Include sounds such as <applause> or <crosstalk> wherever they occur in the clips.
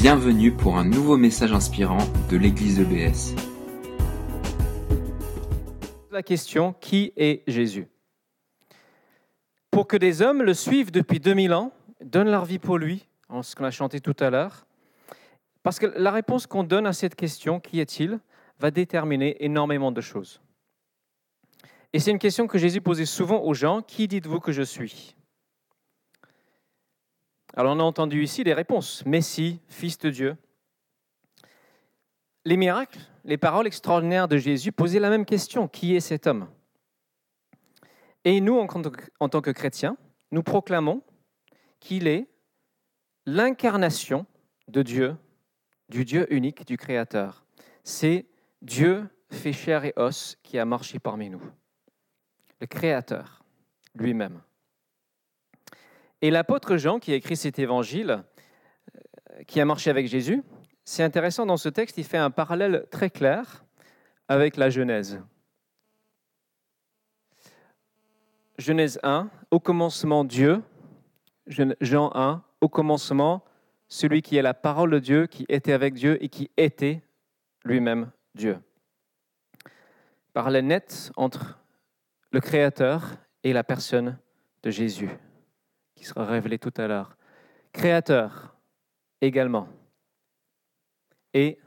Bienvenue pour un nouveau message inspirant de l'église EBS. La question, qui est Jésus? Pour que des hommes le suivent depuis 2000 ans, donnent leur vie pour lui, en ce qu'on a chanté tout à l'heure, parce que la réponse qu'on donne à cette question, qui est-il, va déterminer énormément de choses. Et c'est une question que Jésus posait souvent aux gens, qui dites-vous que je suis? Alors on a entendu ici des réponses. Messie, Fils de Dieu. Les miracles, les paroles extraordinaires de Jésus posaient la même question. Qui est cet homme? Et nous, en tant que chrétiens, nous proclamons qu'il est l'incarnation de Dieu, du Dieu unique, du Créateur. C'est Dieu fait chair et os qui a marché parmi nous. Le Créateur lui-même. Et l'apôtre Jean, qui a écrit cet évangile, euh, qui a marché avec Jésus, c'est intéressant dans ce texte, il fait un parallèle très clair avec la Genèse. Genèse 1, au commencement Dieu, Jean 1, au commencement, celui qui est la parole de Dieu, qui était avec Dieu et qui était lui-même Dieu. Parallèle net entre le Créateur et la personne de Jésus qui sera révélé tout à l'heure. Créateur également. Et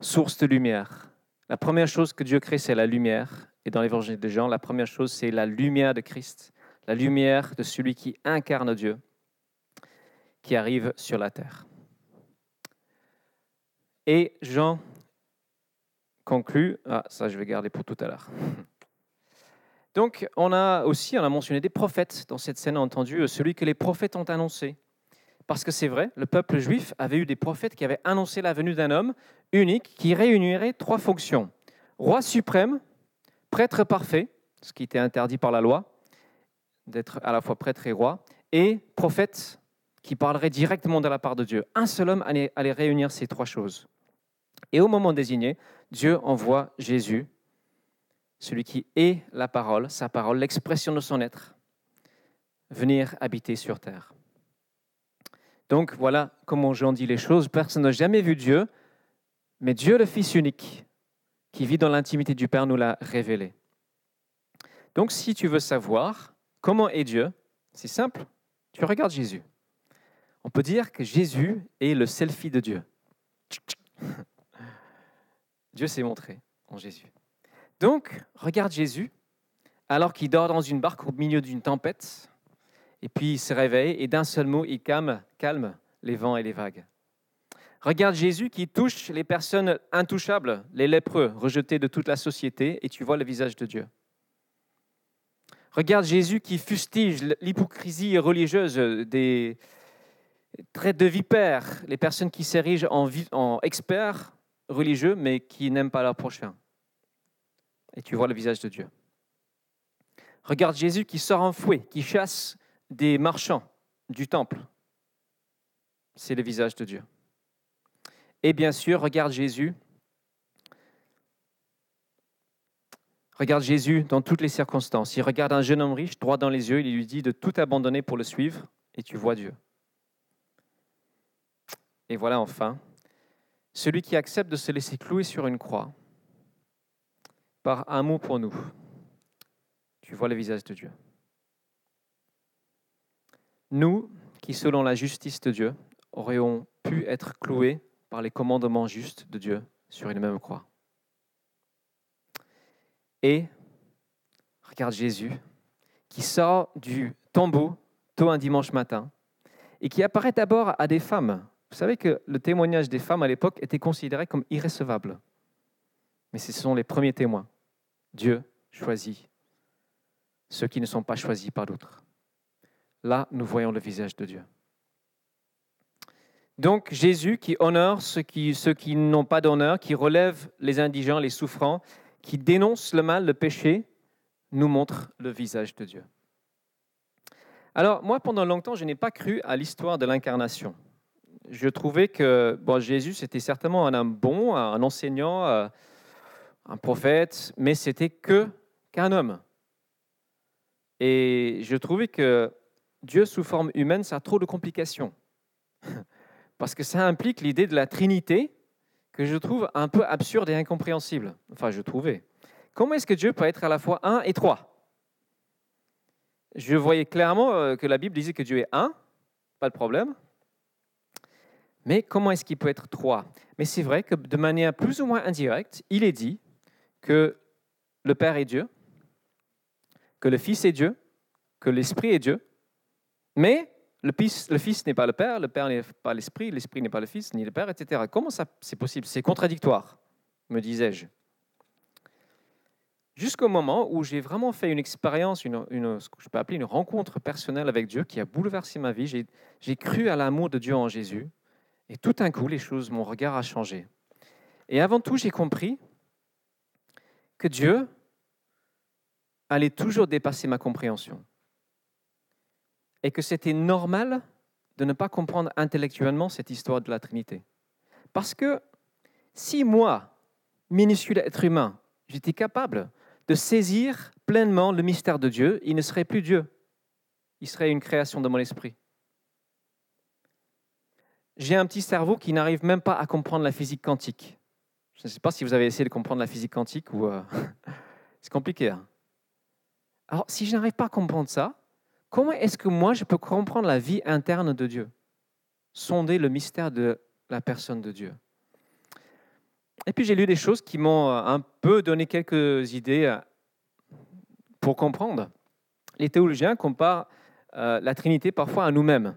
source de lumière. La première chose que Dieu crée, c'est la lumière. Et dans l'évangile de Jean, la première chose, c'est la lumière de Christ, la lumière de celui qui incarne Dieu, qui arrive sur la terre. Et Jean conclut, ah ça je vais garder pour tout à l'heure. <laughs> Donc, on a aussi, on a mentionné des prophètes dans cette scène, entendu euh, celui que les prophètes ont annoncé. Parce que c'est vrai, le peuple juif avait eu des prophètes qui avaient annoncé la venue d'un homme unique qui réunirait trois fonctions. Roi suprême, prêtre parfait, ce qui était interdit par la loi, d'être à la fois prêtre et roi, et prophète qui parlerait directement de la part de Dieu. Un seul homme allait, allait réunir ces trois choses. Et au moment désigné, Dieu envoie Jésus celui qui est la parole, sa parole, l'expression de son être, venir habiter sur terre. Donc voilà comment Jean dit les choses. Personne n'a jamais vu Dieu, mais Dieu le Fils unique, qui vit dans l'intimité du Père, nous l'a révélé. Donc si tu veux savoir comment est Dieu, c'est simple, tu regardes Jésus. On peut dire que Jésus est le selfie de Dieu. <laughs> Dieu s'est montré en Jésus. Donc, regarde Jésus, alors qu'il dort dans une barque au milieu d'une tempête, et puis il se réveille, et d'un seul mot, il calme, les vents et les vagues. Regarde Jésus qui touche les personnes intouchables, les lépreux, rejetés de toute la société, et tu vois le visage de Dieu. Regarde Jésus qui fustige l'hypocrisie religieuse des traits de vipères, les personnes qui s'érigent en, en experts religieux, mais qui n'aiment pas leur prochain et tu vois le visage de Dieu. Regarde Jésus qui sort en fouet, qui chasse des marchands du temple. C'est le visage de Dieu. Et bien sûr, regarde Jésus. Regarde Jésus dans toutes les circonstances. Il regarde un jeune homme riche droit dans les yeux, il lui dit de tout abandonner pour le suivre, et tu vois Dieu. Et voilà enfin, celui qui accepte de se laisser clouer sur une croix par un mot pour nous. Tu vois le visage de Dieu. Nous, qui selon la justice de Dieu, aurions pu être cloués par les commandements justes de Dieu sur une même croix. Et regarde Jésus qui sort du tombeau tôt un dimanche matin et qui apparaît d'abord à des femmes. Vous savez que le témoignage des femmes à l'époque était considéré comme irrécevable. Mais ce sont les premiers témoins. Dieu choisit ceux qui ne sont pas choisis par d'autres. Là, nous voyons le visage de Dieu. Donc Jésus qui honore ceux qui, n'ont pas d'honneur, qui relève les indigents, les souffrants, qui dénonce le mal, le péché, nous montre le visage de Dieu. Alors moi, pendant longtemps, je n'ai pas cru à l'histoire de l'incarnation. Je trouvais que bon, Jésus, c'était certainement un homme bon, un enseignant, euh, un prophète, mais c'était que qu'un homme. Et je trouvais que Dieu sous forme humaine, ça a trop de complications. <laughs> parce que ça implique l'idée de la Trinité que je trouve un peu absurde et incompréhensible. Enfin, je trouvais. Comment est-ce que Dieu peut être à la fois un et trois? Je voyais clairement euh, que la Bible disait que Dieu est un, pas de problème. Mais comment est-ce qu'il peut être trois? Mais c'est vrai que de manière plus ou moins indirecte, il est dit que le Père est Dieu, que le Fils est Dieu, que l'Esprit est Dieu, mais le Fils, n'est pas le Père, le Père n'est pas l'Esprit, l'Esprit n'est pas le Fils, ni le Père, etc. Comment ça c'est possible? C'est contradictoire, me disais-je. Jusqu'au moment où j'ai vraiment fait une expérience, une, ce que je peux appeler une rencontre personnelle avec Dieu qui a bouleversé ma vie. J'ai cru à l'amour de Dieu en Jésus. Et tout d'un coup, les choses, mon regard a changé. Et avant tout, j'ai compris que Dieu allait toujours dépasser ma compréhension. Et que c'était normal de ne pas comprendre intellectuellement cette histoire de la Trinité. Parce que si moi, minuscule être humain, j'étais capable de saisir pleinement le mystère de Dieu, il ne serait plus Dieu. Il serait une création de mon esprit. J'ai un petit cerveau qui n'arrive même pas à comprendre la physique quantique. Je ne sais pas si vous avez essayé de comprendre la physique quantique ou... Euh, <laughs> c'est compliqué. Hein. Alors, si je n'arrive pas à comprendre ça, comment est-ce que moi, je peux comprendre la vie interne de Dieu? Sonder le mystère de la personne de Dieu. Et puis j'ai lu des choses qui m'ont euh, un peu donné quelques idées euh, pour comprendre. Les théologiens comparent la Trinité parfois à nous-mêmes.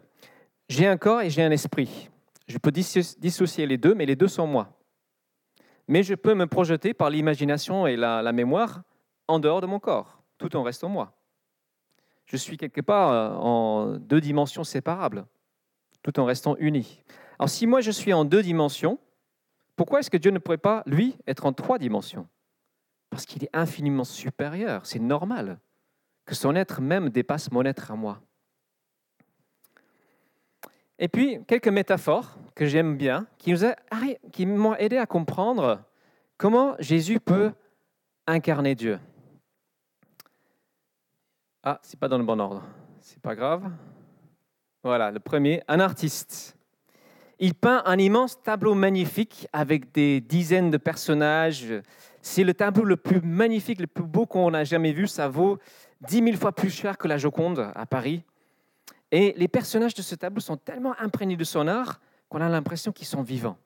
J'ai un corps et j'ai un esprit. Je peux dissocier les deux, mais les deux sont moi. Mais je peux me projeter par l'imagination et la, mémoire en dehors de mon corps, tout en restant moi. Je suis quelque part en deux dimensions séparables, tout en restant uni. Alors si moi je suis en deux dimensions, pourquoi est-ce que Dieu ne pourrait pas, lui, être en trois dimensions? Parce qu'il est infiniment supérieur, c'est normal que son être même dépasse mon être à moi. Et puis, quelques métaphores que j'aime bien, qui, m'ont aidé à comprendre comment Jésus peut incarner Dieu. Ah, c'est pas dans le bon ordre. C'est pas grave. Voilà, le premier, un artiste. Il peint un immense tableau magnifique avec des dizaines de personnages. C'est le tableau le plus magnifique, le plus beau qu'on a jamais vu. Ça vaut dix mille fois plus cher que la Joconde à Paris. Et les personnages de ce tableau sont tellement imprégnés de son art qu'on a l'impression qu'ils sont vivants.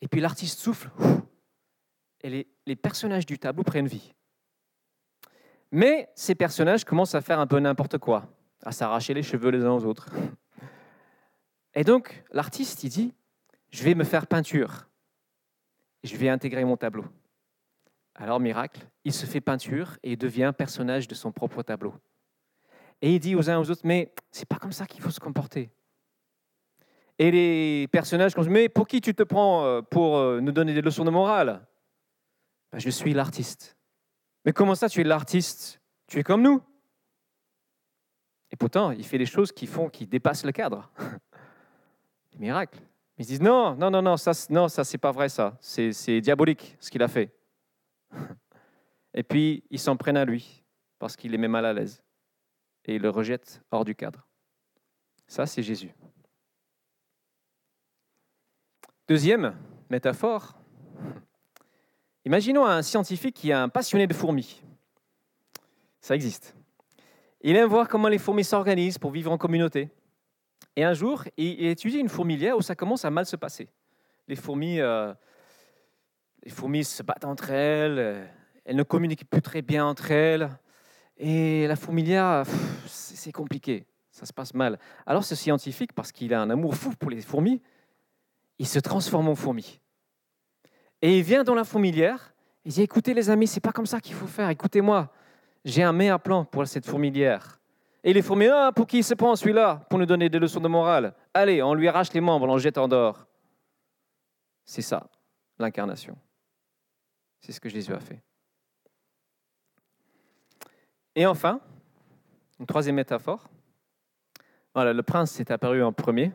Et puis l'artiste souffle et les, personnages du tableau prennent vie. Mais ces personnages commencent à faire un peu n'importe quoi, à s'arracher les cheveux les uns aux autres. Et donc, l'artiste, il dit, je vais me faire peinture. Je vais intégrer mon tableau. Alors, miracle, il se fait peinture et devient personnage de son propre tableau. Et il dit aux uns aux autres, mais c'est pas comme ça qu'il faut se comporter. Et les personnages disent, mais pour qui tu te prends euh, pour euh, nous donner des leçons de morale? Ben, Je suis l'artiste. Mais comment ça, tu es l'artiste? Tu es comme nous. Et pourtant, il fait des choses qui font, qui dépassent le cadre. <laughs> miracle. Ils disent non, non, non, non, ça, non, ça c'est pas vrai, ça. C'est diabolique ce qu'il a fait. <laughs> Et puis ils s'en prennent à lui parce qu'il est met mal à l'aise et le rejettent hors du cadre. Ça, c'est Jésus. Deuxième métaphore. Imaginons un scientifique qui est un passionné de fourmis. Ça existe. Il aime voir comment les fourmis s'organisent pour vivre en communauté. Et un jour, il étudie une fourmilière où ça commence à mal se passer. Les fourmis, euh, se battent entre elles, euh, elles ne communiquent plus très bien entre elles. Et la fourmilière, c'est compliqué, ça se passe mal. Alors ce scientifique, parce qu'il a un amour fou pour les fourmis, il se transforme en fourmi. Et il vient dans la fourmilière, il dit, écoutez les amis, c'est pas comme ça qu'il faut faire, écoutez-moi, j'ai un meilleur plan pour cette fourmilière. Et les fourmis, ah, pour qui il se prend celui-là Pour nous donner des leçons de morale. Allez, on lui arrache les membres, on le jette en dehors. C'est ça, l'incarnation. C'est ce que Jésus a fait. Et enfin, une troisième métaphore. Voilà, le prince s'est apparu en premier.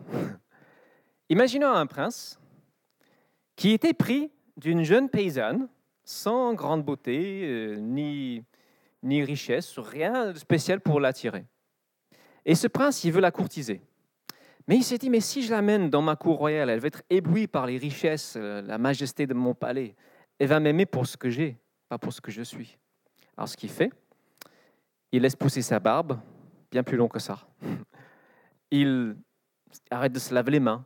<laughs> Imaginons un prince qui était pris d'une jeune paysanne sans grande beauté, euh, ni, ni richesse, rien de spécial pour l'attirer. Et ce prince, il veut la courtiser. Mais il s'est dit, mais si je l'amène dans ma cour royale, elle va être éblouie par les richesses, euh, la majesté de mon palais. Elle va m'aimer pour ce que j'ai, pas pour ce que je suis. Alors ce qu'il fait, il laisse pousser sa barbe, bien plus long que ça. Il arrête de se laver les mains.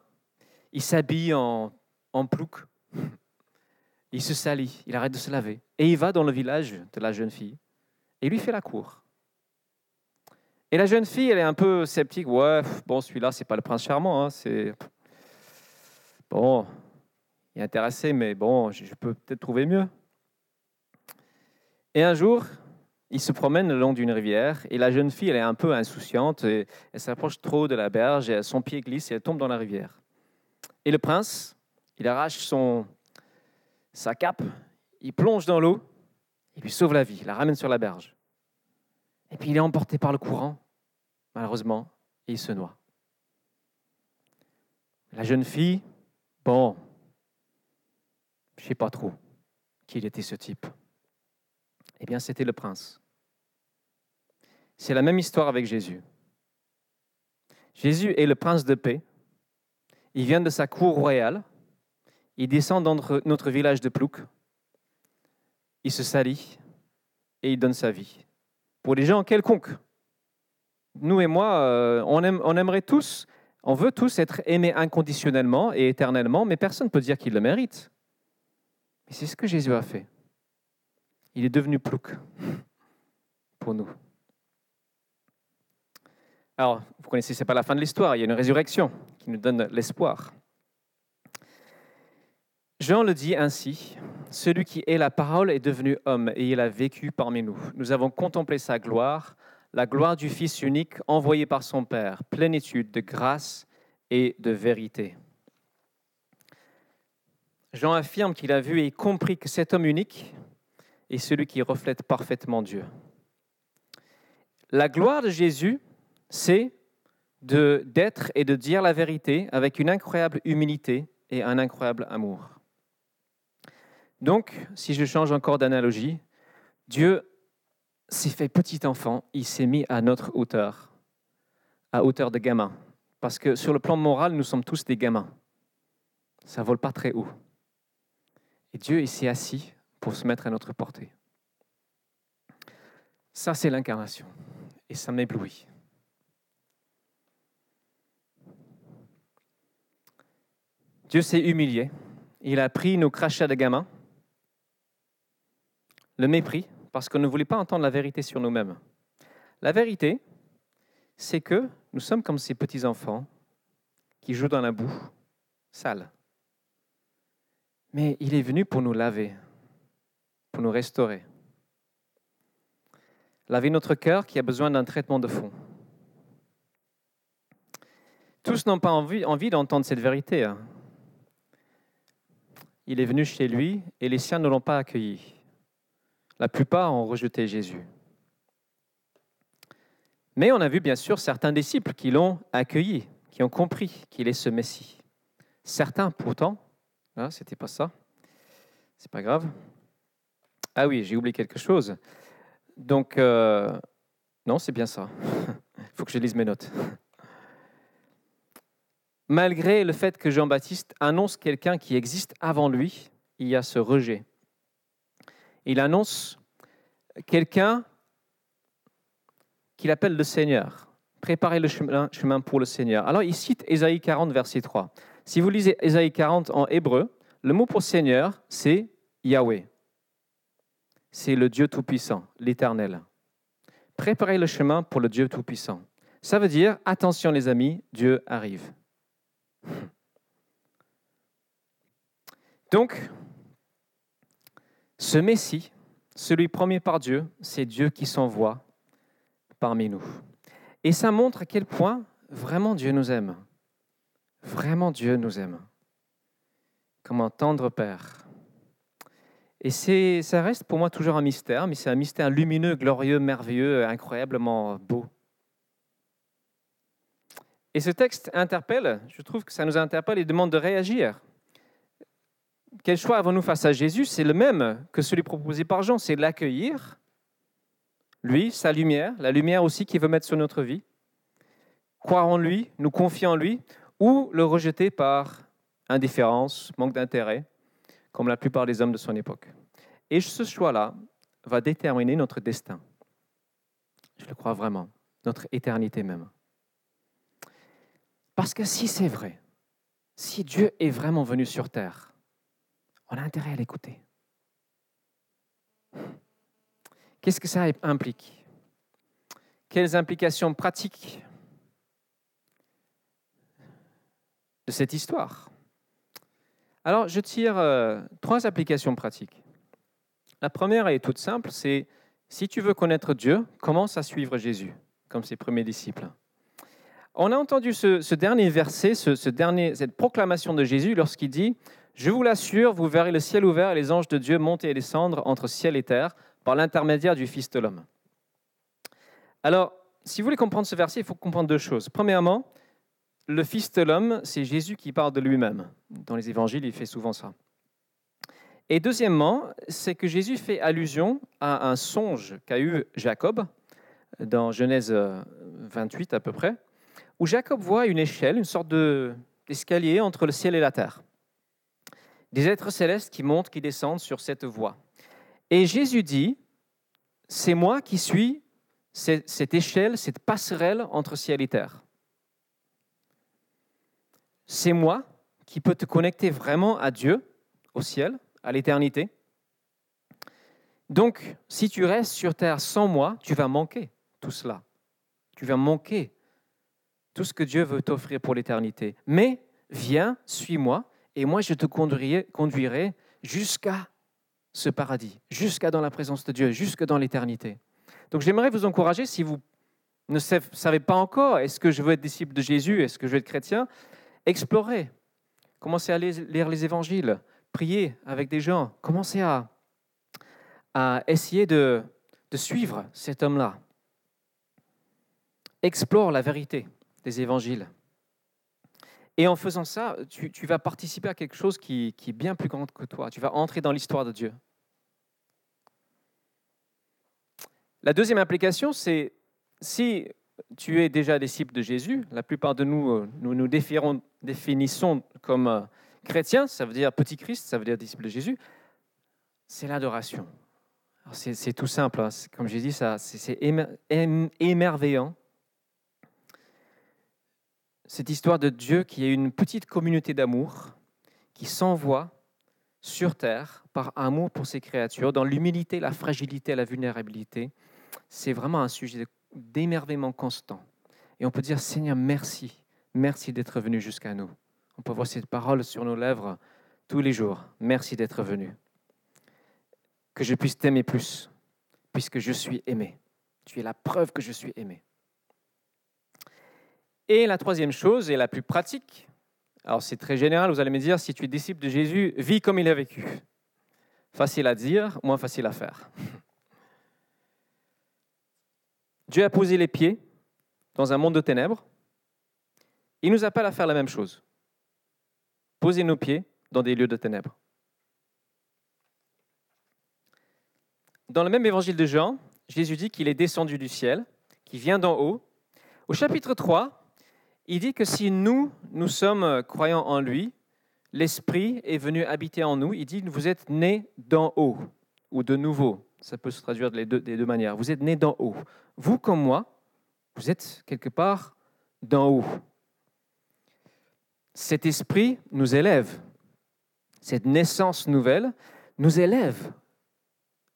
Il s'habille en, en plouc. Il se salit, il arrête de se laver. Et il va dans le village de la jeune fille et lui fait la cour. Et la jeune fille, elle est un peu sceptique. Ouais, bon, celui-là, c'est pas le prince charmant. Hein, c'est bon, il est intéressé, mais bon, je peux peut-être trouver mieux. Et un jour, il se promène le long d'une rivière et la jeune fille, elle est un peu insouciante. Et elle s'approche trop de la berge et son pied glisse et elle tombe dans la rivière. Et le prince, il arrache son, sa cape, il plonge dans l'eau, il lui sauve la vie, il la ramène sur la berge. Et puis il est emporté par le courant, malheureusement, et il se noie. La jeune fille, bon, je sais pas trop qui était ce type. Eh bien, c'était le prince. C'est la même histoire avec Jésus. Jésus est le prince de paix. Il vient de sa cour royale. Il descend dans notre village de Plouc. Il se salit et il donne sa vie. Pour les gens quelconques. Nous et moi, euh, on aimerait tous, on veut tous être aimés inconditionnellement et éternellement, mais personne ne peut dire qu'il le mérite. Mais c'est ce que Jésus a fait il est devenu plouc pour nous. Alors, vous connaissez, ce n'est pas la fin de l'histoire, il y a une résurrection qui nous donne l'espoir. Jean le dit ainsi, celui qui est la parole est devenu homme et il a vécu parmi nous. Nous avons contemplé sa gloire, la gloire du Fils unique envoyé par son Père, plénitude de grâce et de vérité. Jean affirme qu'il a vu et compris que cet homme unique, et celui qui reflète parfaitement Dieu. La gloire de Jésus, c'est d'être et de dire la vérité avec une incroyable humilité et un incroyable amour. Donc, si je change encore d'analogie, Dieu s'est fait petit enfant, il s'est mis à notre hauteur, à hauteur de gamin. Parce que sur le plan moral, nous sommes tous des gamins. Ça ne vole pas très haut. Et Dieu, il s'est assis pour se mettre à notre portée. Ça, c'est l'incarnation. Et ça m'éblouit. Dieu s'est humilié. Il a pris nos crachats de gamins, le mépris, parce qu'on ne voulait pas entendre la vérité sur nous-mêmes. La vérité, c'est que nous sommes comme ces petits-enfants qui jouent dans la boue, sale. Mais il est venu pour nous laver, pour nous restaurer. Laver notre cœur qui a besoin d'un traitement de fond. Tous n'ont pas envie, d'entendre cette vérité. Hein. Il est venu chez lui et les siens ne l'ont pas accueilli. La plupart ont rejeté Jésus. Mais on a vu bien sûr certains disciples qui l'ont accueilli, qui ont compris qu'il est ce Messie. Certains pourtant, hein, c'était pas ça, c'est pas grave, ah oui, j'ai oublié quelque chose. Donc, euh, non, c'est bien ça. Il <laughs> faut que je lise mes notes. Malgré le fait que Jean-Baptiste annonce quelqu'un qui existe avant lui, il y a ce rejet. Il annonce quelqu'un qu'il appelle le Seigneur. Préparez le chemin pour le Seigneur. Alors, il cite Ésaïe 40, verset 3. Si vous lisez Ésaïe 40 en hébreu, le mot pour Seigneur, c'est Yahweh c'est le Dieu Tout-Puissant, l'Éternel. Préparez le chemin pour le Dieu Tout-Puissant. Ça veut dire, attention les amis, Dieu arrive. Donc, ce Messie, celui promis par Dieu, c'est Dieu qui s'envoie parmi nous. Et ça montre à quel point vraiment Dieu nous aime. Vraiment Dieu nous aime. Comme un tendre Père. Et ça reste pour moi toujours un mystère, mais c'est un mystère lumineux, glorieux, merveilleux, incroyablement beau. Et ce texte interpelle, je trouve que ça nous interpelle et demande de réagir. Quel choix avons-nous face à Jésus? C'est le même que celui proposé par Jean, c'est l'accueillir, lui, sa lumière, la lumière aussi qu'il veut mettre sur notre vie, croire en lui, nous confier en lui, ou le rejeter par indifférence, manque d'intérêt, comme la plupart des hommes de son époque. Et ce choix-là va déterminer notre destin. Je le crois vraiment, notre éternité même. Parce que si c'est vrai, si Dieu est vraiment venu sur terre, on a intérêt à l'écouter. Qu'est-ce que ça implique? Quelles implications pratiques de cette histoire? Alors, je tire euh, trois applications pratiques. La première est toute simple, c'est si tu veux connaître Dieu, commence à suivre Jésus, comme ses premiers disciples. On a entendu ce, dernier verset, cette proclamation de Jésus lorsqu'il dit Je vous l'assure, vous verrez le ciel ouvert et les anges de Dieu monter et descendre entre ciel et terre par l'intermédiaire du Fils de l'homme. Alors, si vous voulez comprendre ce verset, il faut comprendre deux choses. Premièrement, le Fils de l'homme, c'est Jésus qui parle de lui-même. Dans les évangiles, il fait souvent ça. Et deuxièmement, c'est que Jésus fait allusion à un songe qu'a eu Jacob dans Genèse 28 à peu près, où Jacob voit une échelle, une sorte d'escalier entre le ciel et la terre. Des êtres célestes qui montent, qui descendent sur cette voie. Et Jésus dit, c'est moi qui suis cette échelle, cette passerelle entre ciel et terre. C'est moi qui peux te connecter vraiment à Dieu, au ciel, à l'éternité. Donc, si tu restes sur terre sans moi, tu vas manquer tout cela. Tu vas manquer tout ce que Dieu veut t'offrir pour l'éternité. Mais viens, suis-moi, et moi je te conduirai, conduirai jusqu'à ce paradis, jusqu'à dans la présence de Dieu, jusque dans l'éternité. Donc j'aimerais vous encourager, si vous ne savez pas encore, est-ce que je veux être disciple de Jésus, est-ce que je veux être chrétien, explorez, commencez à lire les évangiles, priez avec des gens, commencez à, essayer de, suivre cet homme-là. Explore la vérité des évangiles. Et en faisant ça, tu, vas participer à quelque chose qui, qui, est bien plus grand que toi. Tu vas entrer dans l'histoire de Dieu. La deuxième application, c'est si tu es déjà disciple de Jésus, la plupart de nous, euh, nous nous définissons comme euh, chrétiens, ça veut dire petit Christ, ça veut dire disciple de Jésus, c'est l'adoration. C'est tout simple, hein. comme j'ai dit, c'est émerveillant cette histoire de Dieu qui est une petite communauté d'amour qui s'envoie sur terre par amour pour ses créatures, dans l'humilité, la fragilité, la vulnérabilité. C'est vraiment un sujet d'émerveillement constant. Et on peut dire, Seigneur, merci, merci d'être venu jusqu'à nous. On peut voir cette parole sur nos lèvres tous les jours. Merci d'être venu. Que je puisse t'aimer plus, puisque je suis aimé. Tu es la preuve que je suis aimé. Et la troisième chose, et la plus pratique, alors c'est très général, vous allez me dire, si tu es disciple de Jésus, vis comme il a vécu. Facile à dire, moins facile à faire. <laughs> Dieu a posé les pieds dans un monde de ténèbres. Il nous appelle à faire la même chose. Poser nos pieds dans des lieux de ténèbres. Dans le même évangile de Jean, Jésus dit qu'il est descendu du ciel, qu'il vient d'en haut. Au chapitre 3, il dit que si nous, nous sommes croyants en lui, l'Esprit est venu habiter en nous. Il dit, vous êtes nés d'en haut ou de nouveau. Ça peut se traduire des deux, manières. Vous êtes nés d'en haut. Vous comme moi, vous êtes quelque part d'en haut. Cet esprit nous élève. Cette naissance nouvelle nous élève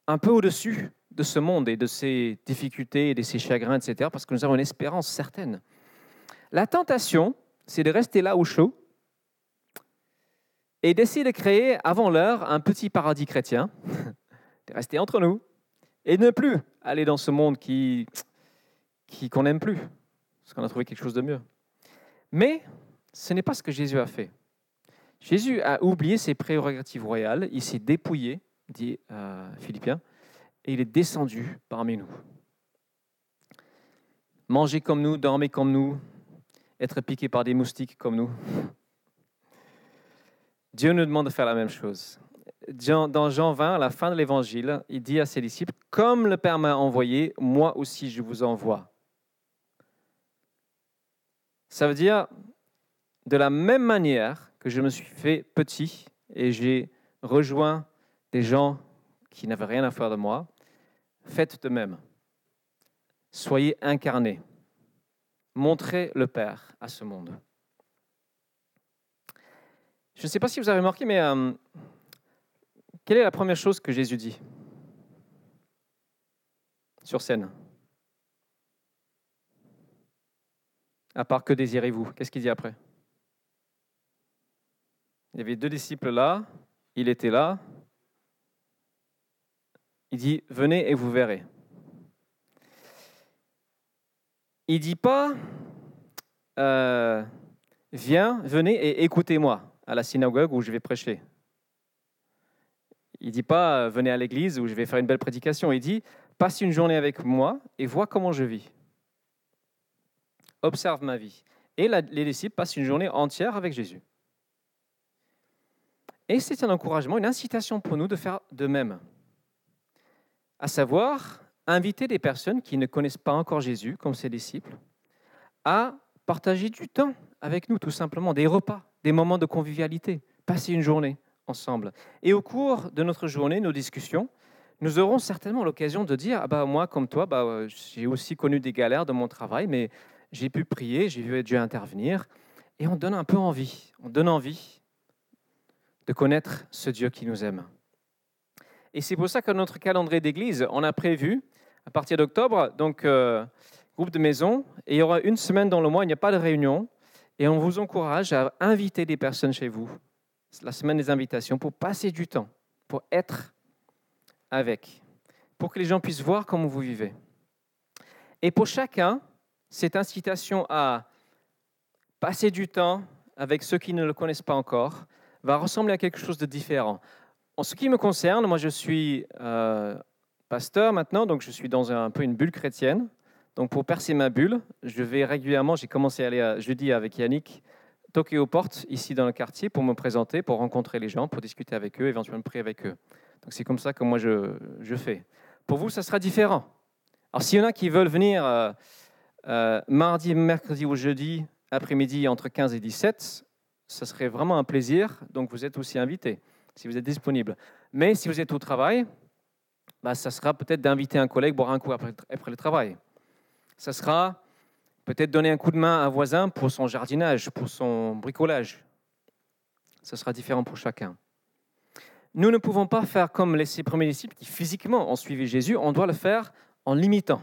un peu au-dessus de ce monde et de ses difficultés et de ses chagrins, etc., parce que nous avons une espérance certaine. La tentation, c'est de rester là au chaud et d'essayer de créer avant l'heure un petit paradis chrétien, <laughs> rester entre nous et ne plus aller dans ce monde qui qu'on n'aime plus, parce qu'on a trouvé quelque chose de mieux. Mais ce n'est pas ce que Jésus a fait. Jésus a oublié ses prérogatives royales, il s'est dépouillé, dit euh, Philippiens, et il est descendu parmi nous. Manger comme nous, dormir comme nous, être piqué par des moustiques comme nous. Dieu nous demande de faire la même chose. Dans Jean 20, à la fin de l'évangile, il dit à ses disciples, Comme le Père m'a envoyé, moi aussi je vous envoie. Ça veut dire, de la même manière que je me suis fait petit et j'ai rejoint des gens qui n'avaient rien à faire de moi, faites de même. Soyez incarnés. Montrez le Père à ce monde. Je ne sais pas si vous avez remarqué, mais euh, quelle est la première chose que Jésus dit sur scène? À part que désirez-vous? Qu'est-ce qu'il dit après? Il y avait deux disciples là, il était là. Il dit, venez et vous verrez. Il dit pas, euh, viens, venez et écoutez-moi à la synagogue où je vais prêcher. Il dit pas, euh, venez à l'église où je vais faire une belle prédication. Il dit, passe une journée avec moi et vois comment je vis. Observe ma vie. Et les disciples passent une journée entière avec Jésus. Et c'est un encouragement, une incitation pour nous de faire de même. À savoir, inviter des personnes qui ne connaissent pas encore Jésus, comme ses disciples, à partager du temps avec nous, tout simplement, des repas, des moments de convivialité, passer une journée ensemble. Et au cours de notre journée, nos discussions, nous aurons certainement l'occasion de dire, ah bah, moi comme toi, bah, euh, j'ai aussi connu des galères dans mon travail, mais j'ai pu prier, j'ai vu Dieu intervenir, et on donne un peu envie, on donne envie de connaître ce Dieu qui nous aime. Et c'est pour ça que notre calendrier d'église, on a prévu, à partir d'octobre, donc euh, groupe de maison, et il y aura une semaine dans le mois, il n'y a pas de réunion, et on vous encourage à inviter des personnes chez vous, la semaine des invitations, pour passer du temps, pour être avec, pour que les gens puissent voir comment vous vivez. Et pour chacun, cette incitation à passer du temps avec ceux qui ne le connaissent pas encore va ressembler à quelque chose de différent. En ce qui me concerne, moi je suis euh, pasteur maintenant, donc je suis dans un peu une bulle chrétienne. Donc pour percer ma bulle, je vais régulièrement, j'ai commencé à aller à, jeudi avec Yannick, toquer aux portes ici dans le quartier pour me présenter, pour rencontrer les gens, pour discuter avec eux, éventuellement prier avec eux. Donc c'est comme ça que moi je, fais. Pour vous, ça sera différent. Alors s'il y en a qui veulent venir euh, euh, mardi, mercredi ou jeudi, après-midi entre 15 et 17, ce serait vraiment un plaisir. Donc vous êtes aussi invité si vous êtes disponible. Mais si vous êtes au travail, bah, ça sera peut-être d'inviter un collègue boire un coup après, après le travail ça sera peut-être donner un coup de main à un voisin pour son jardinage, pour son bricolage. Ce sera différent pour chacun. Nous ne pouvons pas faire comme les premiers disciples qui physiquement ont suivi Jésus, on doit le faire en limitant.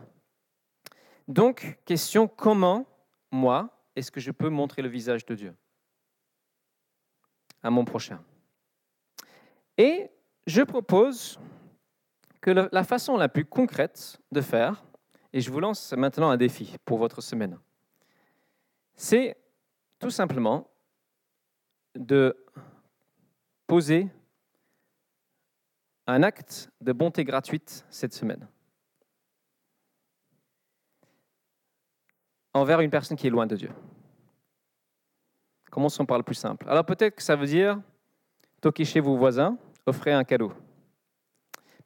Donc, question, comment, moi, est-ce que je peux montrer le visage de Dieu à mon prochain? Et je propose que la façon la plus concrète de faire, et je vous lance maintenant un défi pour votre semaine. C'est tout simplement de poser un acte de bonté gratuite cette semaine envers une personne qui est loin de Dieu. Commençons par le plus simple. Alors peut-être que ça veut dire toquer chez vos voisins, offrir un cadeau.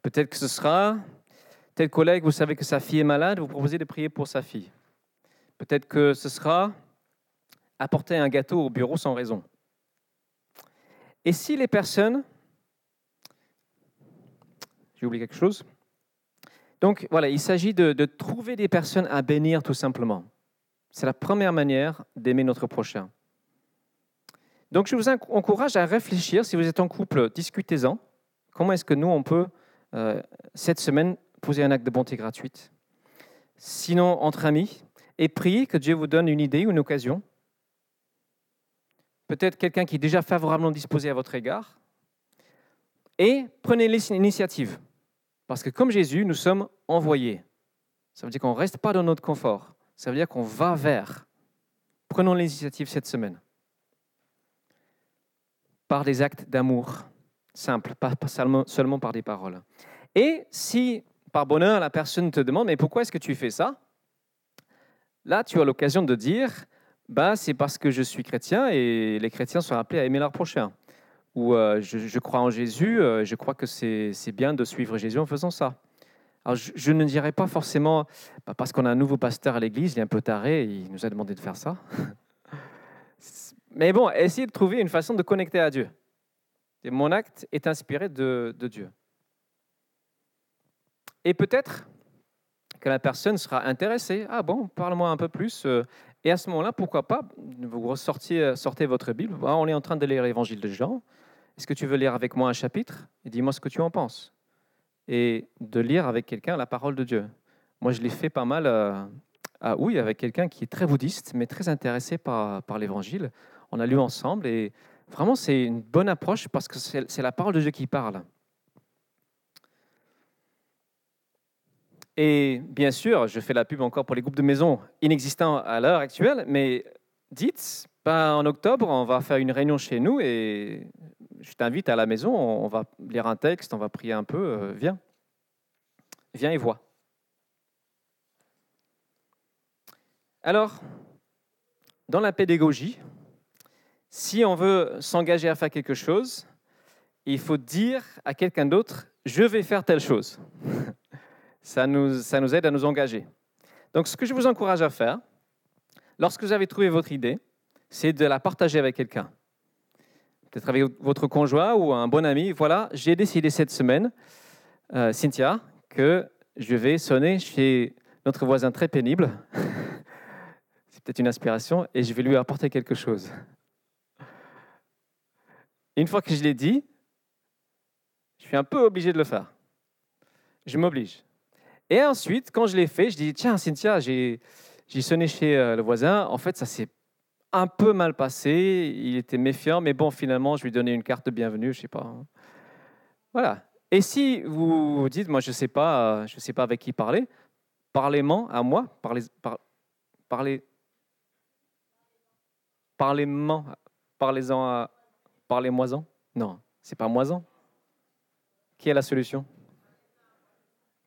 Peut-être que ce sera Tel collègue, vous savez que sa fille est malade, vous proposez de prier pour sa fille. Peut-être que ce sera apporter un gâteau au bureau sans raison. Et si les personnes... J'ai oublié quelque chose. Donc voilà, il s'agit de, trouver des personnes à bénir tout simplement. C'est la première manière d'aimer notre prochain. Donc je vous encourage à réfléchir, si vous êtes en couple, discutez-en. Comment est-ce que nous, on peut, euh, cette semaine, poser un acte de bonté gratuite. Sinon, entre amis, et priez que Dieu vous donne une idée ou une occasion. Peut-être quelqu'un qui est déjà favorablement disposé à votre égard. Et prenez l'initiative. Parce que comme Jésus, nous sommes envoyés. Ça veut dire qu'on ne reste pas dans notre confort. Ça veut dire qu'on va vers. Prenons l'initiative cette semaine. Par des actes d'amour simples, pas seulement par des paroles. Et si par bonheur, la personne te demande, mais pourquoi est-ce que tu fais ça? Là, tu as l'occasion de dire, bah, c'est parce que je suis chrétien et les chrétiens sont appelés à aimer leur prochain. Ou euh, je, crois en Jésus, euh, je crois que c'est bien de suivre Jésus en faisant ça. Alors, je, ne dirais pas forcément, bah, parce qu'on a un nouveau pasteur à l'église, il est un peu taré, il nous a demandé de faire ça. Mais bon, essayez de trouver une façon de connecter à Dieu. Et mon acte est inspiré de, de Dieu. Et peut-être que la personne sera intéressée. Ah bon, parle-moi un peu plus. euh, Et à ce moment-là, pourquoi pas, vous sortiez, sortez votre Bible. Ah, on est en train de lire l'évangile de Jean. Est-ce que tu veux lire avec moi un chapitre dis-moi ce que tu en penses? Et de lire avec quelqu'un la parole de Dieu. Moi, je l'ai fait pas mal euh, à oui, avec quelqu'un qui est très bouddhiste, mais très intéressé par, l'évangile. On a lu ensemble et vraiment, c'est une bonne approche parce que c'est la parole de Dieu qui parle. Et bien sûr, je fais la pub encore pour les groupes de maison inexistants à l'heure actuelle, mais dites, ben, en octobre, on va faire une réunion chez nous et je t'invite à la maison, on va lire un texte, on va prier un peu, euh, viens. Viens et vois. Alors, dans la pédagogie, si on veut s'engager à faire quelque chose, il faut dire à quelqu'un d'autre, je vais faire telle chose. <laughs> Ça nous, aide à nous engager. Donc, ce que je vous encourage à faire, lorsque vous avez trouvé votre idée, c'est de la partager avec quelqu'un. Peut-être avec votre conjoint ou un bon ami. Voilà, j'ai décidé cette semaine, euh, Cynthia, que je vais sonner chez notre voisin très pénible. <laughs> c'est peut-être une inspiration, et je vais lui apporter quelque chose. Une fois que je l'ai dit, je suis un peu obligé de le faire. Je m'oblige. Et ensuite, quand je l'ai fait, je dis Tiens, Cynthia, j'ai sonné chez euh, le voisin. En fait, ça s'est un peu mal passé. Il était méfiant, mais bon, finalement, je lui ai donné une carte de bienvenue, je sais pas. hein. Voilà. Et si vous dites Moi, je ne sais, pas, euh, sais pas avec qui parler, parlez-moi à moi. Parlez, par- parlez, parlez-moi. Parlez-en à. Parlez-moi-en. Non, c'est pas moi-en. Qui est la solution?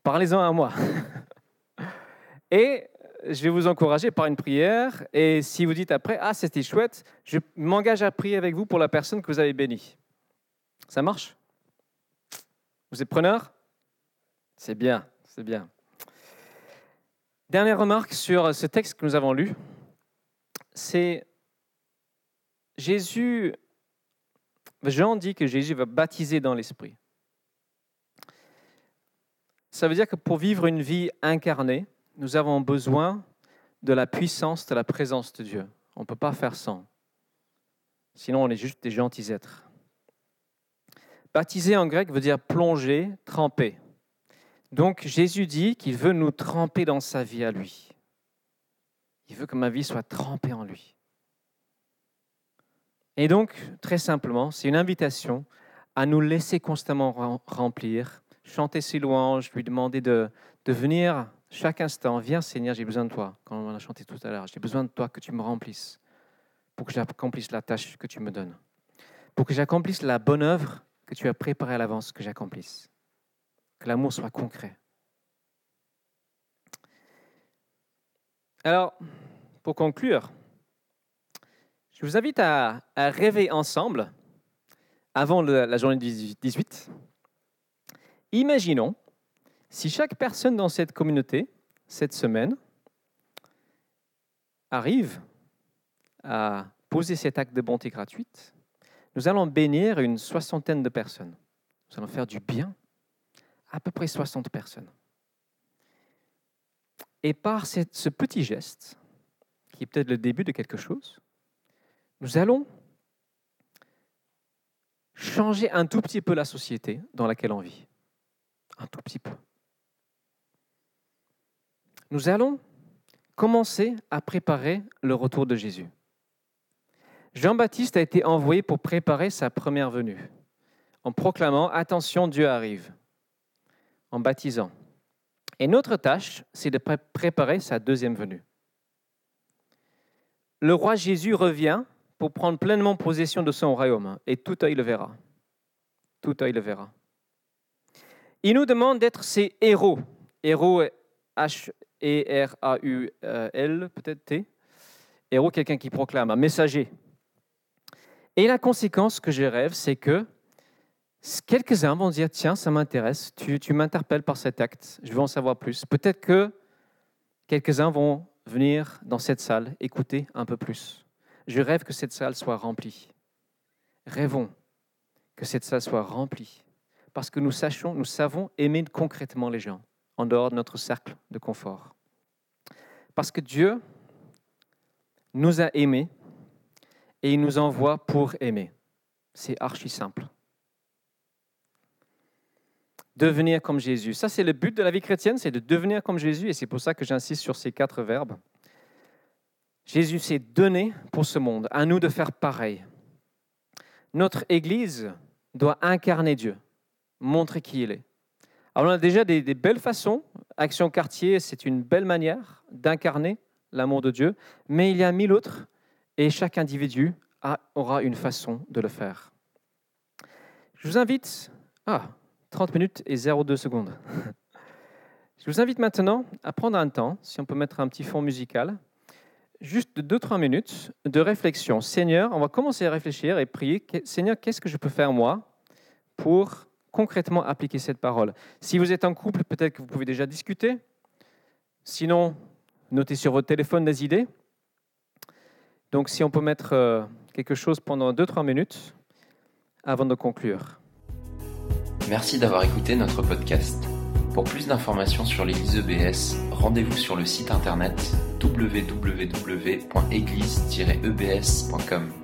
Parlez-en à moi. Et je vais vous encourager par une prière. Et si vous dites après, ah, c'était chouette, je m'engage à prier avec vous pour la personne que vous avez bénie. Ça marche? Vous êtes preneur? C'est bien, c'est bien. Dernière remarque sur ce texte que nous avons lu, c'est Jésus, Jean dit que Jésus va baptiser dans l'Esprit. Ça veut dire que pour vivre une vie incarnée, nous avons besoin de la puissance de la présence de Dieu. On ne peut pas faire sans. Sinon, on est juste des gentils êtres. Baptiser en grec veut dire plonger, tremper. Donc Jésus dit qu'il veut nous tremper dans sa vie à lui. Il veut que ma vie soit trempée en lui. Et donc, très simplement, c'est une invitation à nous laisser constamment rem- remplir, chanter ses louanges, lui demander de, venir chaque instant. Viens Seigneur, j'ai besoin de toi, comme on a chanté tout à l'heure. J'ai besoin de toi, que tu me remplisses, pour que j'accomplisse la tâche que tu me donnes, pour que j'accomplisse la bonne œuvre que tu as préparée à l'avance, que j'accomplisse. Que l'amour soit concret. Alors, pour conclure, je vous invite à, rêver ensemble, avant la journée du 18, imaginons si chaque personne dans cette communauté, cette semaine, arrive à poser cet acte de bonté gratuite, nous allons bénir une soixantaine de personnes. Nous allons faire du bien à peu près 60 personnes. Et par ce petit geste, qui est peut-être le début de quelque chose, nous allons changer un tout petit peu la société dans laquelle on vit. Un tout petit peu. Nous allons commencer à préparer le retour de Jésus. Jean-Baptiste a été envoyé pour préparer sa première venue, en proclamant Attention, Dieu arrive, en baptisant. Et notre tâche, c'est de pré- préparer sa deuxième venue. Le roi Jésus revient pour prendre pleinement possession de son royaume, et tout œil le verra. Tout œil le verra. Il nous demande d'être ses héros. Héros, H-E-R-A-U-L, peut-être T. Héros, quelqu'un qui proclame, un messager. Et la conséquence que je rêve, c'est que quelques-uns vont dire, tiens, ça m'intéresse, tu, tu m'interpelles par cet acte, je veux en savoir plus. Peut-être que quelques-uns vont venir dans cette salle écouter un peu plus. Je rêve que cette salle soit remplie. Rêvons que cette salle soit remplie. Parce que nous sachons, nous savons aimer concrètement les gens en dehors de notre cercle de confort. Parce que Dieu nous a aimés et il nous envoie pour aimer. C'est archi simple. Devenir comme Jésus. Ça, c'est le but de la vie chrétienne, c'est de devenir comme Jésus, et c'est pour ça que j'insiste sur ces quatre verbes. Jésus s'est donné pour ce monde, à nous de faire pareil. Notre Église doit incarner Dieu, montrer qui il est. Alors on a déjà des, belles façons. Action Quartier, c'est une belle manière d'incarner l'amour de Dieu, mais il y a mille autres, et chaque individu aura une façon de le faire. Je vous invite... Ah, 30 minutes et 0,2 secondes. <laughs> Je vous invite maintenant à prendre un temps, si on peut mettre un petit fond musical, juste 2-3 minutes de réflexion. Seigneur, on va commencer à réfléchir et prier. Seigneur, qu'est-ce que je peux faire moi pour concrètement appliquer cette parole Si vous êtes en couple, peut-être que vous pouvez déjà discuter. Sinon, notez sur votre téléphone des idées. Donc si on peut mettre euh, quelque chose pendant 2-3 minutes avant de conclure. Merci d'avoir écouté notre podcast. Pour plus d'informations sur l'Église EBS, rendez-vous sur le site internet www.église-ebs.com.